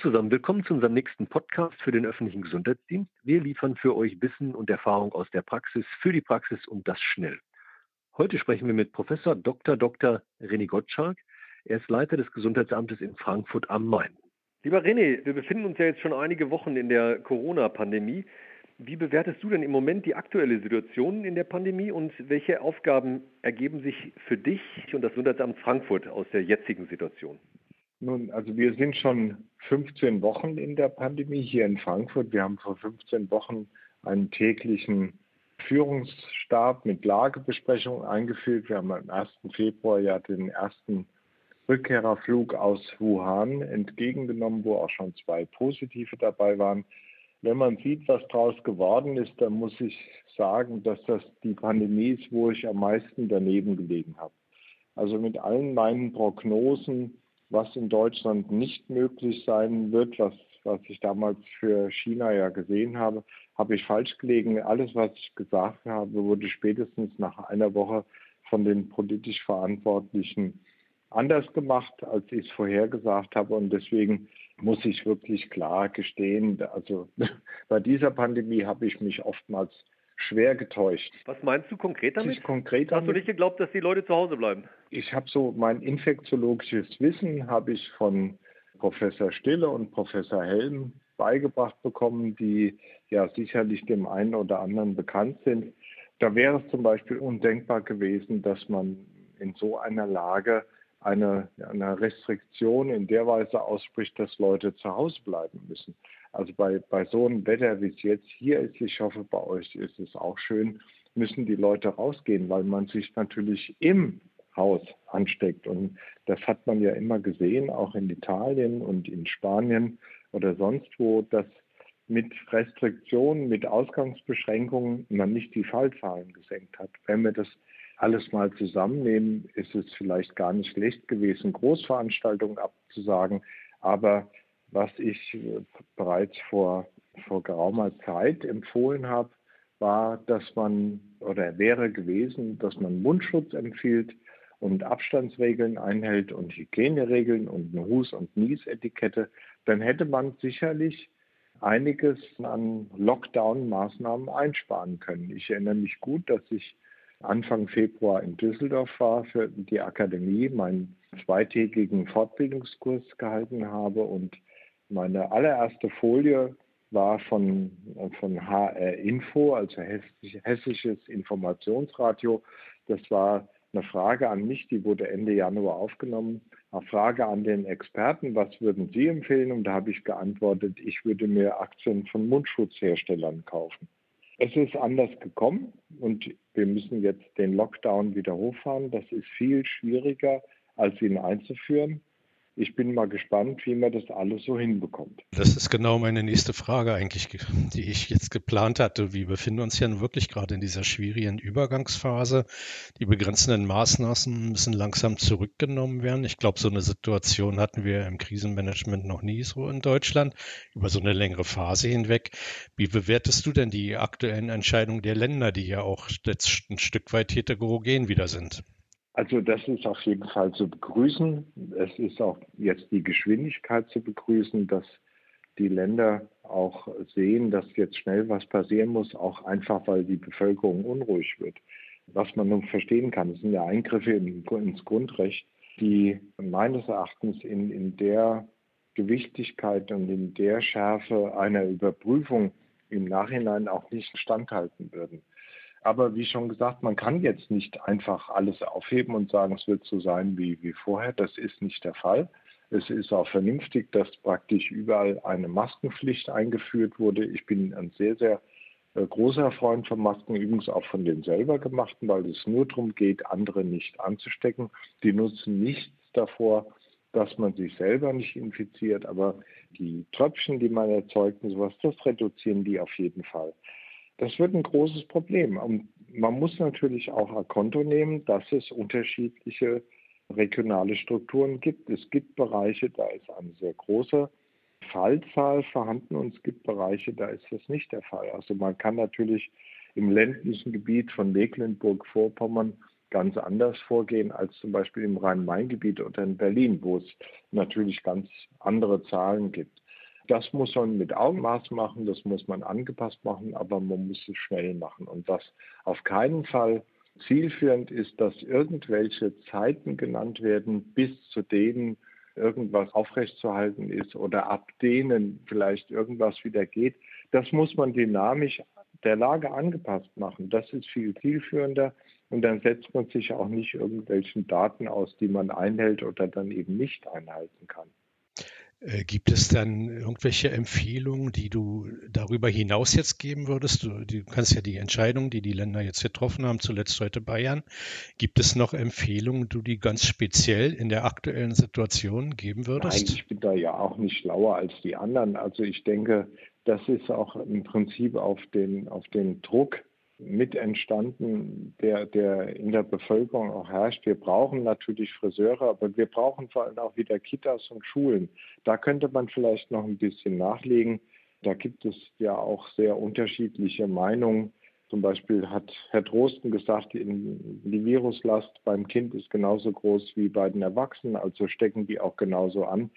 zusammen, willkommen zu unserem nächsten Podcast für den öffentlichen Gesundheitsdienst. Wir liefern für euch Wissen und Erfahrung aus der Praxis für die Praxis und das schnell. Heute sprechen wir mit Professor Dr. Dr. René Gottschalk. Er ist Leiter des Gesundheitsamtes in Frankfurt am Main. Lieber René, wir befinden uns ja jetzt schon einige Wochen in der Corona-Pandemie. Wie bewertest du denn im Moment die aktuelle Situation in der Pandemie und welche Aufgaben ergeben sich für dich und das Gesundheitsamt Frankfurt aus der jetzigen Situation? Nun, also wir sind schon 15 Wochen in der Pandemie hier in Frankfurt. Wir haben vor 15 Wochen einen täglichen Führungsstab mit Lagebesprechungen eingeführt. Wir haben am 1. Februar ja den ersten Rückkehrerflug aus Wuhan entgegengenommen, wo auch schon zwei positive dabei waren. Wenn man sieht, was daraus geworden ist, dann muss ich sagen, dass das die Pandemie ist, wo ich am meisten daneben gelegen habe. Also mit allen meinen Prognosen was in Deutschland nicht möglich sein wird, was, was ich damals für China ja gesehen habe, habe ich falsch gelegen. Alles, was ich gesagt habe, wurde spätestens nach einer Woche von den politisch Verantwortlichen anders gemacht, als ich es vorhergesagt habe. Und deswegen muss ich wirklich klar gestehen, also bei dieser Pandemie habe ich mich oftmals schwer getäuscht. Was meinst du konkret damit? Konkret Hast du nicht geglaubt, dass die Leute zu Hause bleiben? Ich habe so mein infektiologisches Wissen habe ich von Professor Stille und Professor Helm beigebracht bekommen, die ja sicherlich dem einen oder anderen bekannt sind. Da wäre es zum Beispiel undenkbar gewesen, dass man in so einer Lage eine, eine Restriktion in der Weise ausspricht, dass Leute zu Hause bleiben müssen. Also bei, bei so einem Wetter, wie es jetzt hier ist, ich hoffe, bei euch ist es auch schön, müssen die Leute rausgehen, weil man sich natürlich im Haus ansteckt. Und das hat man ja immer gesehen, auch in Italien und in Spanien oder sonst wo, dass mit Restriktionen, mit Ausgangsbeschränkungen man nicht die Fallzahlen gesenkt hat. Wenn wir das alles mal zusammennehmen, ist es vielleicht gar nicht schlecht gewesen, Großveranstaltungen abzusagen. Aber was ich äh, bereits vor, vor geraumer Zeit empfohlen habe, war, dass man oder wäre gewesen, dass man Mundschutz empfiehlt und Abstandsregeln einhält und Hygieneregeln und eine Hus- und Niesetikette, dann hätte man sicherlich einiges an Lockdown-Maßnahmen einsparen können. Ich erinnere mich gut, dass ich Anfang Februar in Düsseldorf war für die Akademie, meinen zweitägigen Fortbildungskurs gehalten habe und meine allererste Folie war von, von HR Info, also Hessisches Informationsradio. Das war eine Frage an mich, die wurde Ende Januar aufgenommen. Eine Frage an den Experten, was würden Sie empfehlen? Und da habe ich geantwortet, ich würde mir Aktien von Mundschutzherstellern kaufen. Es ist anders gekommen und wir müssen jetzt den Lockdown wieder hochfahren. Das ist viel schwieriger, als ihn einzuführen ich bin mal gespannt, wie man das alles so hinbekommt. Das ist genau meine nächste Frage eigentlich, die ich jetzt geplant hatte. Wir befinden uns ja wirklich gerade in dieser schwierigen Übergangsphase. Die begrenzenden Maßnahmen müssen langsam zurückgenommen werden. Ich glaube, so eine Situation hatten wir im Krisenmanagement noch nie so in Deutschland über so eine längere Phase hinweg. Wie bewertest du denn die aktuellen Entscheidungen der Länder, die ja auch jetzt ein Stück weit heterogen wieder sind? Also das ist auf jeden Fall zu begrüßen. Es ist auch jetzt die Geschwindigkeit zu begrüßen, dass die Länder auch sehen, dass jetzt schnell was passieren muss, auch einfach, weil die Bevölkerung unruhig wird. Was man nun verstehen kann, sind ja Eingriffe ins Grundrecht, die meines Erachtens in, in der Gewichtigkeit und in der Schärfe einer Überprüfung im Nachhinein auch nicht standhalten würden. Aber wie schon gesagt, man kann jetzt nicht einfach alles aufheben und sagen, es wird so sein wie, wie vorher. Das ist nicht der Fall. Es ist auch vernünftig, dass praktisch überall eine Maskenpflicht eingeführt wurde. Ich bin ein sehr, sehr äh, großer Freund von Masken, übrigens auch von den selber gemachten, weil es nur darum geht, andere nicht anzustecken. Die nutzen nichts davor, dass man sich selber nicht infiziert, aber die Tröpfchen, die man erzeugt und sowas, das reduzieren die auf jeden Fall. Das wird ein großes Problem. Und man muss natürlich auch ein Konto nehmen, dass es unterschiedliche regionale Strukturen gibt. Es gibt Bereiche, da ist eine sehr große Fallzahl vorhanden und es gibt Bereiche, da ist das nicht der Fall. Also man kann natürlich im ländlichen Gebiet von Mecklenburg-Vorpommern ganz anders vorgehen als zum Beispiel im Rhein-Main-Gebiet oder in Berlin, wo es natürlich ganz andere Zahlen gibt. Das muss man mit Augenmaß machen, das muss man angepasst machen, aber man muss es schnell machen. Und was auf keinen Fall zielführend ist, dass irgendwelche Zeiten genannt werden, bis zu denen irgendwas aufrechtzuerhalten ist oder ab denen vielleicht irgendwas wieder geht. Das muss man dynamisch der Lage angepasst machen. Das ist viel zielführender und dann setzt man sich auch nicht irgendwelchen Daten aus, die man einhält oder dann eben nicht einhalten kann. Äh, gibt es dann irgendwelche Empfehlungen, die du darüber hinaus jetzt geben würdest? Du, du, kannst ja die Entscheidungen, die die Länder jetzt getroffen haben, zuletzt heute Bayern. Gibt es noch Empfehlungen, die du ganz speziell in der aktuellen Situation geben würdest? Nein, ich bin da ja auch nicht schlauer als die anderen. Also ich denke, das ist auch im Prinzip auf den, auf den Druck mit entstanden, der, der in der Bevölkerung auch herrscht. Wir brauchen natürlich Friseure, aber wir brauchen vor allem auch wieder Kitas und Schulen. Da könnte man vielleicht noch ein bisschen nachlegen. Da gibt es ja auch sehr unterschiedliche Meinungen. Zum Beispiel hat Herr Drosten gesagt, die Viruslast beim Kind ist genauso groß wie bei den Erwachsenen, also stecken die auch genauso an.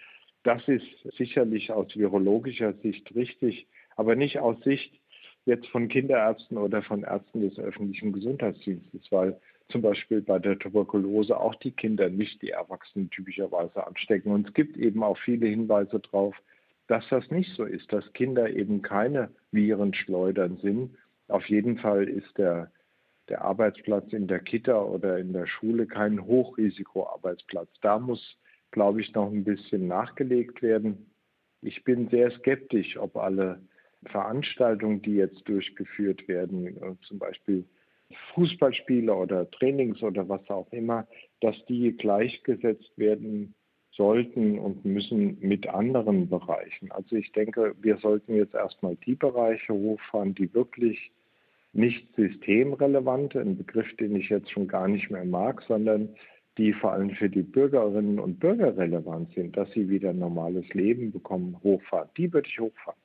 Das ist sicherlich aus virologischer Sicht richtig, aber nicht aus Sicht jetzt von Kinderärzten oder von Ärzten des öffentlichen Gesundheitsdienstes, weil zum Beispiel bei der Tuberkulose auch die Kinder nicht die Erwachsenen typischerweise anstecken. Und es gibt eben auch viele Hinweise darauf, dass das nicht so ist, dass Kinder eben keine Virenschleudern sind. Auf jeden Fall ist der, der Arbeitsplatz in der Kita oder in der Schule kein Hochrisikoarbeitsplatz. Da muss, glaube ich, noch ein bisschen nachgelegt werden. Ich bin sehr skeptisch, ob alle Veranstaltungen, die jetzt durchgeführt werden, äh, zum Beispiel Fußballspiele oder Trainings oder was auch immer, dass die gleichgesetzt werden sollten und müssen mit anderen Bereichen. Also ich denke, wir sollten jetzt erstmal die Bereiche hochfahren, die wirklich nicht systemrelevant, ein Begriff, den ich jetzt schon gar nicht mehr mag, sondern die vor allem für die Bürgerinnen und Bürger relevant sind, dass sie wieder ein normales Leben bekommen, hochfahren. Die würde ich hochfahren.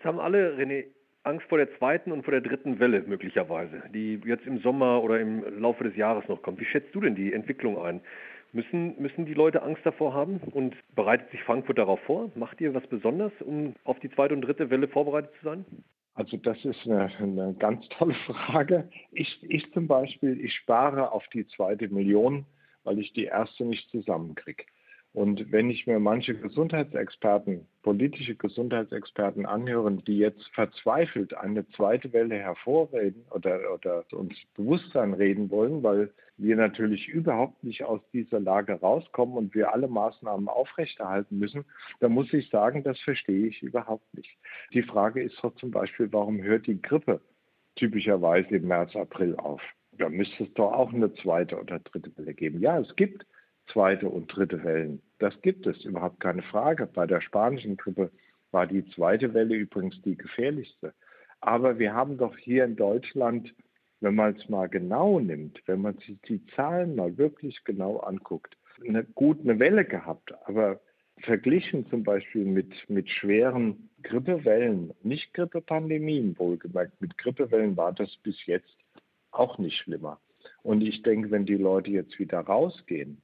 Jetzt haben alle, René, Angst vor der zweiten und vor der dritten Welle möglicherweise, die jetzt im Sommer oder im Laufe des Jahres noch kommt. Wie schätzt du denn die Entwicklung ein? Müssen, müssen die Leute Angst davor haben und bereitet sich Frankfurt darauf vor? Macht ihr was besonders, um auf die zweite und dritte Welle vorbereitet zu sein? Also das ist eine, eine ganz tolle Frage. Ich, ich zum Beispiel, ich spare auf die zweite Million, weil ich die erste nicht zusammenkriege. Und wenn ich mir manche Gesundheitsexperten, politische Gesundheitsexperten anhören, die jetzt verzweifelt eine zweite Welle hervorreden oder, oder uns Bewusstsein reden wollen, weil wir natürlich überhaupt nicht aus dieser Lage rauskommen und wir alle Maßnahmen aufrechterhalten müssen, dann muss ich sagen, das verstehe ich überhaupt nicht. Die Frage ist doch zum Beispiel, warum hört die Grippe typischerweise im März, April auf? Da müsste es doch auch eine zweite oder dritte Welle geben. Ja, es gibt zweite und dritte Wellen. Das gibt es, überhaupt keine Frage. Bei der spanischen Grippe war die zweite Welle übrigens die gefährlichste. Aber wir haben doch hier in Deutschland, wenn man es mal genau nimmt, wenn man sich die Zahlen mal wirklich genau anguckt, eine gut eine Welle gehabt. Aber verglichen zum Beispiel mit, mit schweren Grippewellen, nicht Grippepandemien wohlgemerkt, mit Grippewellen war das bis jetzt auch nicht schlimmer. Und ich denke, wenn die Leute jetzt wieder rausgehen,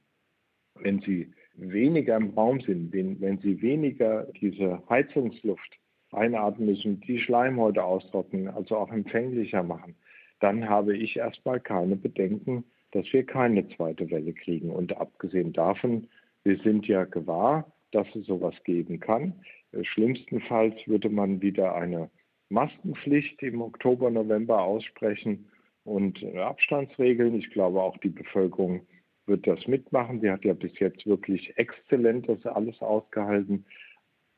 wenn sie weniger im Raum sind, wenn, sie weniger diese Heizungsluft einatmen müssen, die Schleimhäute austrocknen, also auch empfänglicher machen, dann habe ich erstmal keine Bedenken, dass wir keine zweite Welle kriegen. Und abgesehen davon, wir sind ja gewahr, dass es sowas geben kann. Schlimmstenfalls würde man wieder eine Maskenpflicht im Oktober, November aussprechen und Abstandsregeln. Ich glaube, auch die Bevölkerung wird das mitmachen. Sie hat ja bis jetzt wirklich exzellent das alles ausgehalten.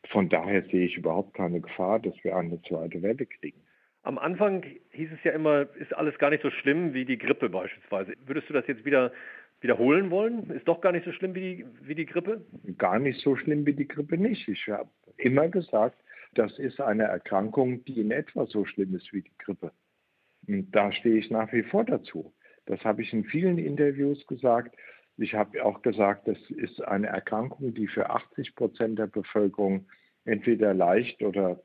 Von daher sehe ich überhaupt keine Gefahr, dass wir eine zweite Welle kriegen. Am Anfang hieß es ja immer, ist alles gar nicht so schlimm wie die Grippe beispielsweise. Würdest du das jetzt wieder wiederholen wollen? Ist doch gar nicht so schlimm wie die, wie die Grippe? Gar nicht so schlimm wie die Grippe nicht. Ich habe immer gesagt, das ist eine Erkrankung, die in etwa so schlimm ist wie die Grippe. Und da stehe ich nach wie vor dazu. Das habe ich in vielen Interviews gesagt. Ich habe auch gesagt, das ist eine Erkrankung, die für 80 Prozent der Bevölkerung entweder leicht oder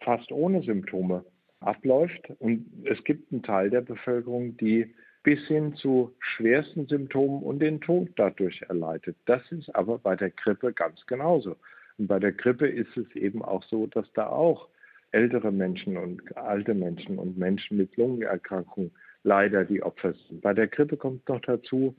fast ohne Symptome abläuft. Und es gibt einen Teil der Bevölkerung, die bis hin zu schwersten Symptomen und den Tod dadurch erleidet. Das ist aber bei der Grippe ganz genauso. Und bei der Grippe ist es eben auch so, dass da auch ältere Menschen und alte Menschen und Menschen mit Lungenerkrankungen leider die Opfer sind. Bei der Grippe kommt noch dazu,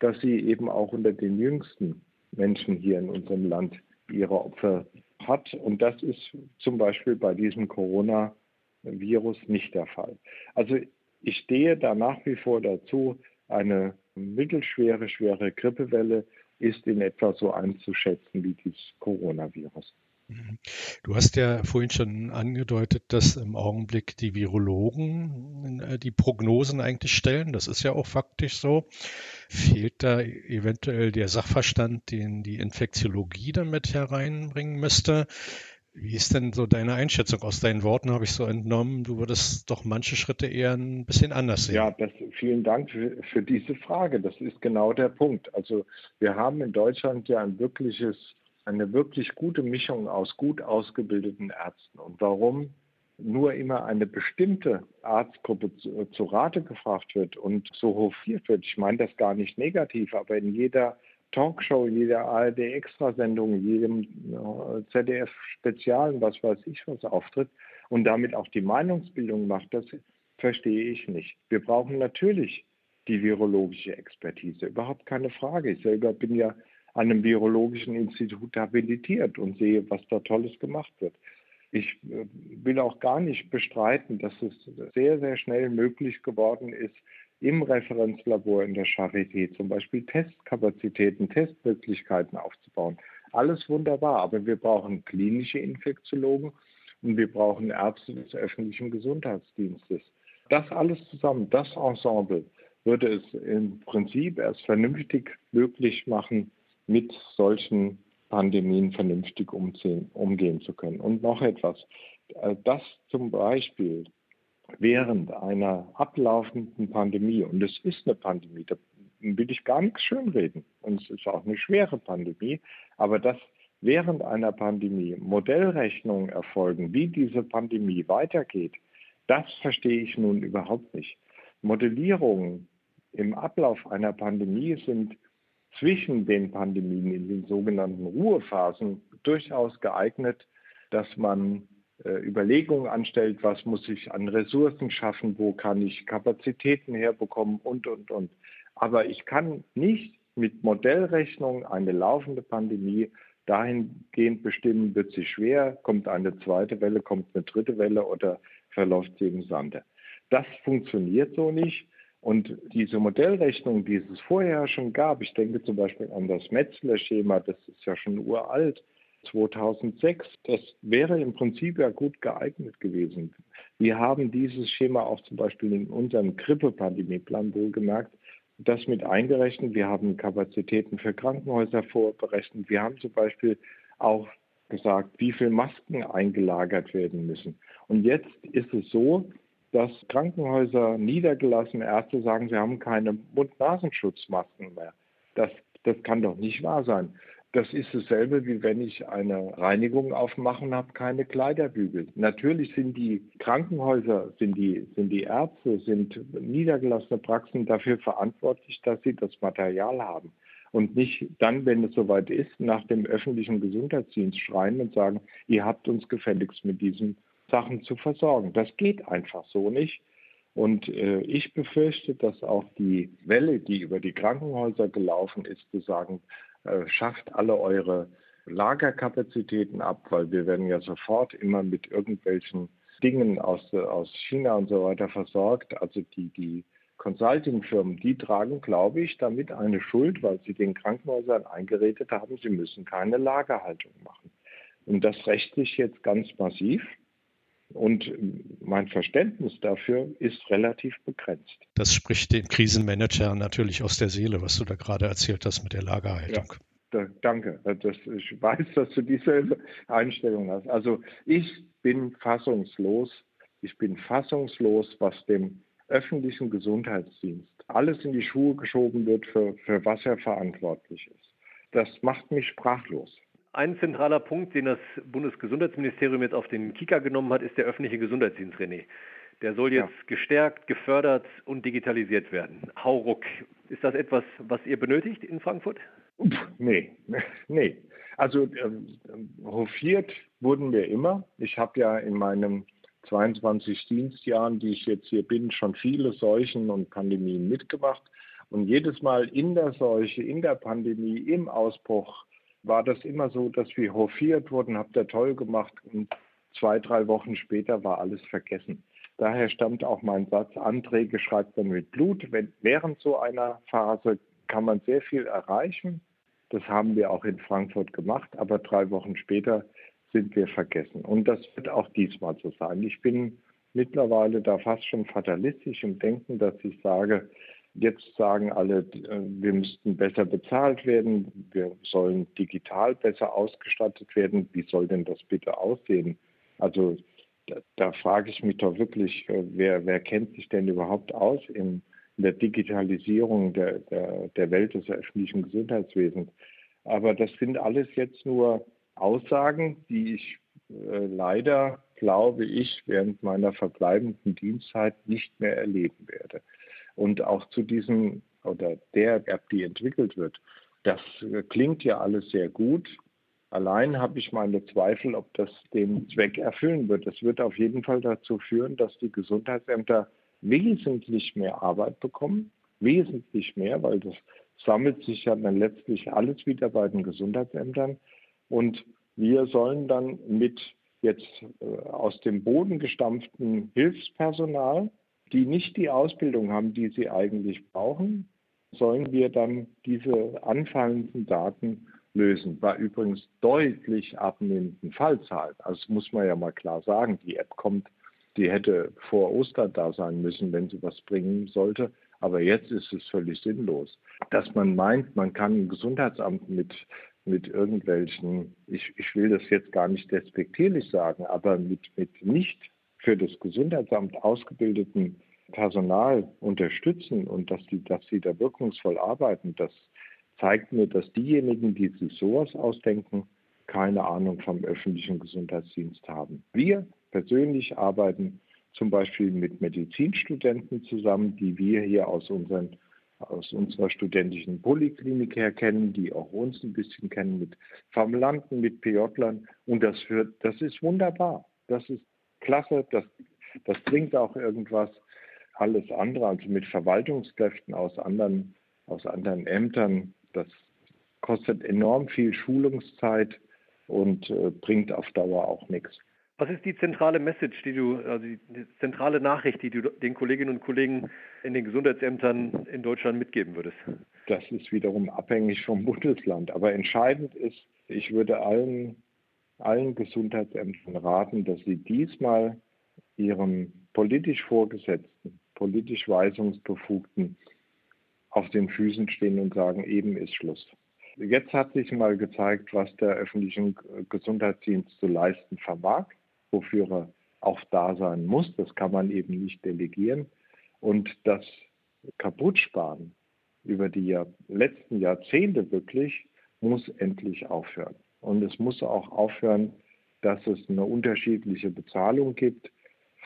dass sie eben auch unter den jüngsten Menschen hier in unserem Land ihre Opfer hat. Und das ist zum Beispiel bei diesem Coronavirus nicht der Fall. Also ich stehe da nach wie vor dazu, eine mittelschwere, schwere Grippewelle ist in etwa so einzuschätzen wie dieses Coronavirus. Mhm. Du hast ja vorhin schon angedeutet, dass im Augenblick die Virologen äh, die Prognosen eigentlich stellen. Das ist ja auch faktisch so. Fehlt da eventuell der Sachverstand, den die Infektiologie damit hereinbringen müsste? Wie ist denn so deine Einschätzung? Aus deinen Worten habe ich so entnommen, du würdest doch manche Schritte eher ein bisschen anders sehen. Ja, das, vielen Dank für, für diese Frage. Das ist genau der Punkt. Also wir haben in Deutschland ja ein wirkliches, eine wirklich gute Mischung aus gut ausgebildeten Ärzten. Und warum nur immer eine bestimmte Arztgruppe zu, zu Rate gefragt wird und so hofiert wird, ich meine das gar nicht negativ, aber in jeder Talkshow, jeder ARD-Extrasendung, jedem äh, ZDF-Spezialen, was weiß ich, was auftritt und damit auch die Meinungsbildung macht, das verstehe ich nicht. Wir brauchen natürlich die virologische Expertise, überhaupt keine Frage. Ich selber bin ja an einem virologischen Institut habilitiert und sehe, was da Tolles gemacht wird. Ich äh, will auch gar nicht bestreiten, dass es sehr, sehr schnell möglich geworden ist, im Referenzlabor in der Charité zum Beispiel Testkapazitäten, Testmöglichkeiten aufzubauen. Alles wunderbar, aber wir brauchen klinische Infektiologen und wir brauchen Ärzte des öffentlichen Gesundheitsdienstes. Das alles zusammen, das Ensemble, würde es im Prinzip erst vernünftig möglich machen, mit solchen Pandemien vernünftig umziehen, umgehen zu können. Und noch etwas, äh, dass zum Beispiel während einer ablaufenden Pandemie, und es ist eine Pandemie, da will ich gar nichts schönreden, und es ist auch eine schwere Pandemie, aber dass während einer Pandemie Modellrechnungen erfolgen, wie diese Pandemie weitergeht, das verstehe ich nun überhaupt nicht. Modellierungen im Ablauf einer Pandemie sind zwischen den Pandemien in den sogenannten Ruhephasen durchaus geeignet, dass man äh, Überlegungen anstellt, was muss ich an Ressourcen schaffen, wo kann ich Kapazitäten herbekommen und, und, und. Aber ich kann nicht mit Modellrechnung eine laufende Pandemie dahingehend bestimmen, wird sie schwer, kommt eine zweite Welle, kommt eine dritte Welle oder verläuft sie im Sande. Das funktioniert so nicht. Und diese Modellrechnung, die es vorher schon gab, ich denke zum Beispiel an das Metzler-Schema, das ist ja schon uralt, 2006. Das wäre im Prinzip ja gut geeignet gewesen. Wir haben dieses Schema auch zum Beispiel in unserem Grippe-Pandemieplan wohlgemerkt, das mit eingerechnet. Wir haben Kapazitäten für Krankenhäuser vorberechnet. Wir haben zum Beispiel auch gesagt, wie viele Masken eingelagert werden müssen. Und jetzt ist es so, dass Krankenhäuser, niedergelassene Ärzte sagen, sie haben keine Mund-Nasenschutzmasken mehr. Das, das kann doch nicht wahr sein. Das ist dasselbe, wie wenn ich eine Reinigung aufmache und habe keine Kleiderbügel. Natürlich sind die Krankenhäuser, sind die, sind die Ärzte, sind niedergelassene Praxen dafür verantwortlich, dass sie das Material haben. Und nicht dann, wenn es soweit ist, nach dem öffentlichen Gesundheitsdienst schreien und sagen, ihr habt uns gefälligst mit diesen Sachen zu versorgen. Das geht einfach so nicht. Und äh, ich befürchte, dass auch die Welle, die über die Krankenhäuser gelaufen ist, zu sagen, äh, schafft alle eure Lagerkapazitäten ab, weil wir werden ja sofort immer mit irgendwelchen Dingen aus, aus China und so weiter versorgt. Also die, die Consulting-Firmen, die tragen, glaube ich, damit eine Schuld, weil sie den Krankenhäusern eingeredet haben, sie müssen keine Lagerhaltung machen. Und das rächt sich jetzt ganz massiv. Und mein Verständnis dafür ist relativ begrenzt. Das spricht dem Krisenmanager natürlich aus der Seele, was du da gerade erzählt hast mit der Lagerhaltung. Ja. Da, danke. Das, ich weiß, dass du dieselbe Einstellung hast. Also ich bin fassungslos. Ich bin fassungslos, was dem öffentlichen Gesundheitsdienst alles in die Schuhe geschoben wird, für, für was er verantwortlich ist. Das macht mich sprachlos. Ein zentraler Punkt, den das Bundesgesundheitsministerium jetzt auf den Kika genommen hat, ist der öffentliche Gesundheitsdienst, René. der soll jetzt ja. gestärkt, gefördert und digitalisiert werden. Hauruck. Ist das etwas, was ihr benötigt in Frankfurt? Nee, nee. Also ähm, hofiert wurden wir immer. Ich habe ja in meinen 22 Dienstjahren, die ich jetzt hier bin, schon viele Seuchen und Pandemien mitgemacht. Und jedes Mal in der Seuche, in der Pandemie, im Ausbruch war das immer so, dass wir hofiert wurden, habt ihr toll gemacht und zwei, drei Wochen später war alles vergessen. Daher stammt auch mein Satz, Anträge schreibt man mit Blut. Wenn, während so einer Phase kann man sehr viel erreichen. Das haben wir auch in Frankfurt gemacht, aber drei Wochen später sind wir vergessen. Und das wird auch diesmal so sein. Ich bin mittlerweile da fast schon fatalistisch im Denken, dass ich sage, jetzt sagen alle, äh, wir müssten besser bezahlt werden, wir sollen digital besser ausgestattet werden. Wie soll denn das bitte aussehen? Also da, da frage ich mich doch wirklich, äh, wer, wer kennt sich denn überhaupt aus in, in der Digitalisierung der, der, der Welt des öffentlichen Gesundheitswesens? Aber das sind alles jetzt nur Aussagen, die ich äh, leider, glaube ich, während meiner verbleibenden Dienstzeit nicht mehr erleben werde. Und auch zu diesem oder der App, die entwickelt wird, das klingt ja alles sehr gut. Allein habe ich meine Zweifel, ob das den Zweck erfüllen wird. Es wird auf jeden Fall dazu führen, dass die Gesundheitsämter wesentlich mehr Arbeit bekommen, wesentlich mehr, weil das sammelt sich ja dann letztlich alles wieder bei den Gesundheitsämtern. Und wir sollen dann mit jetzt äh, aus dem Boden gestampften Hilfspersonal, die nicht die Ausbildung haben, die sie eigentlich brauchen, sollen wir dann diese anfallenden Daten lösen. Bei übrigens deutlich abnehmenden Fallzahlen. Also das muss man ja mal klar sagen. Die App kommt, die hätte vor Ostern da sein müssen, wenn sie was bringen sollte. Aber jetzt ist es völlig sinnlos. Dass man meint, man kann ein Gesundheitsamt mit mit irgendwelchen, ich, ich will das jetzt gar nicht despektierlich sagen, aber mit, mit nicht für das Gesundheitsamt ausgebildeten Personal unterstützen und dass die, dass sie da wirkungsvoll arbeiten, das zeigt mir, dass diejenigen, die sich sowas ausdenken, keine Ahnung vom öffentlichen Gesundheitsdienst haben. Wir persönlich arbeiten zum Beispiel mit Medizinstudenten zusammen, die wir hier aus unseren aus unserer studentischen Poliklinik her kennen, die auch uns ein bisschen kennen mit Formulanten, mit PJlern. Und das, wird, das ist wunderbar. Das ist klasse. Das, das bringt auch irgendwas. Alles andere, also mit Verwaltungskräften aus anderen, aus anderen Ämtern, das kostet enorm viel Schulungszeit und äh, bringt auf Dauer auch nichts. Was ist die zentrale Message, die du, also die zentrale Nachricht, die du den Kolleginnen und Kollegen in den Gesundheitsämtern in Deutschland mitgeben würdest? Das ist wiederum abhängig vom Bundesland. Aber entscheidend ist, ich würde allen, allen Gesundheitsämtern raten, dass sie diesmal ihrem politisch Vorgesetzten, politisch Weisungsbefugten auf den Füßen stehen und sagen, eben ist Schluss. Jetzt hat sich mal gezeigt, was der öffentliche Gesundheitsdienst zu leisten vermag wofür er auch da sein muss. Das kann man eben nicht delegieren. Und das Kaputtsparen über die Jahr letzten Jahrzehnte wirklich muss endlich aufhören. Und es muss auch aufhören, dass es eine unterschiedliche Bezahlung gibt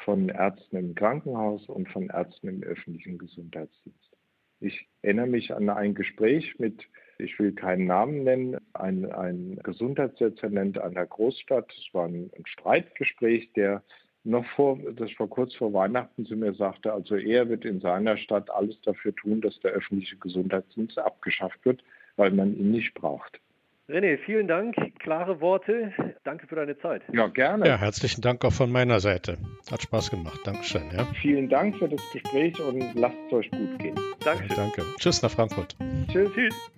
von Ärzten im Krankenhaus und von Ärzten im öffentlichen Gesundheitsdienst. Ich erinnere mich an ein Gespräch mit, ich will keinen Namen nennen, ein, ein Gesundheitsdezernent einer Großstadt. Es war ein, ein Streitgespräch, der noch vor, das war kurz vor Weihnachten zu mir sagte, also er wird in seiner Stadt alles dafür tun, dass der öffentliche Gesundheitsdienst abgeschafft wird, weil man ihn nicht braucht. René, vielen Dank. Klare Worte. Danke für deine Zeit. Ja, gerne. Ja, herzlichen Dank auch von meiner Seite. Hat Spaß gemacht. Dankeschön. Ja. Vielen Dank für das Gespräch und lasst es euch gut gehen. Dankeschön. Danke. Tschüss nach Frankfurt. Tschüss. Tschüss.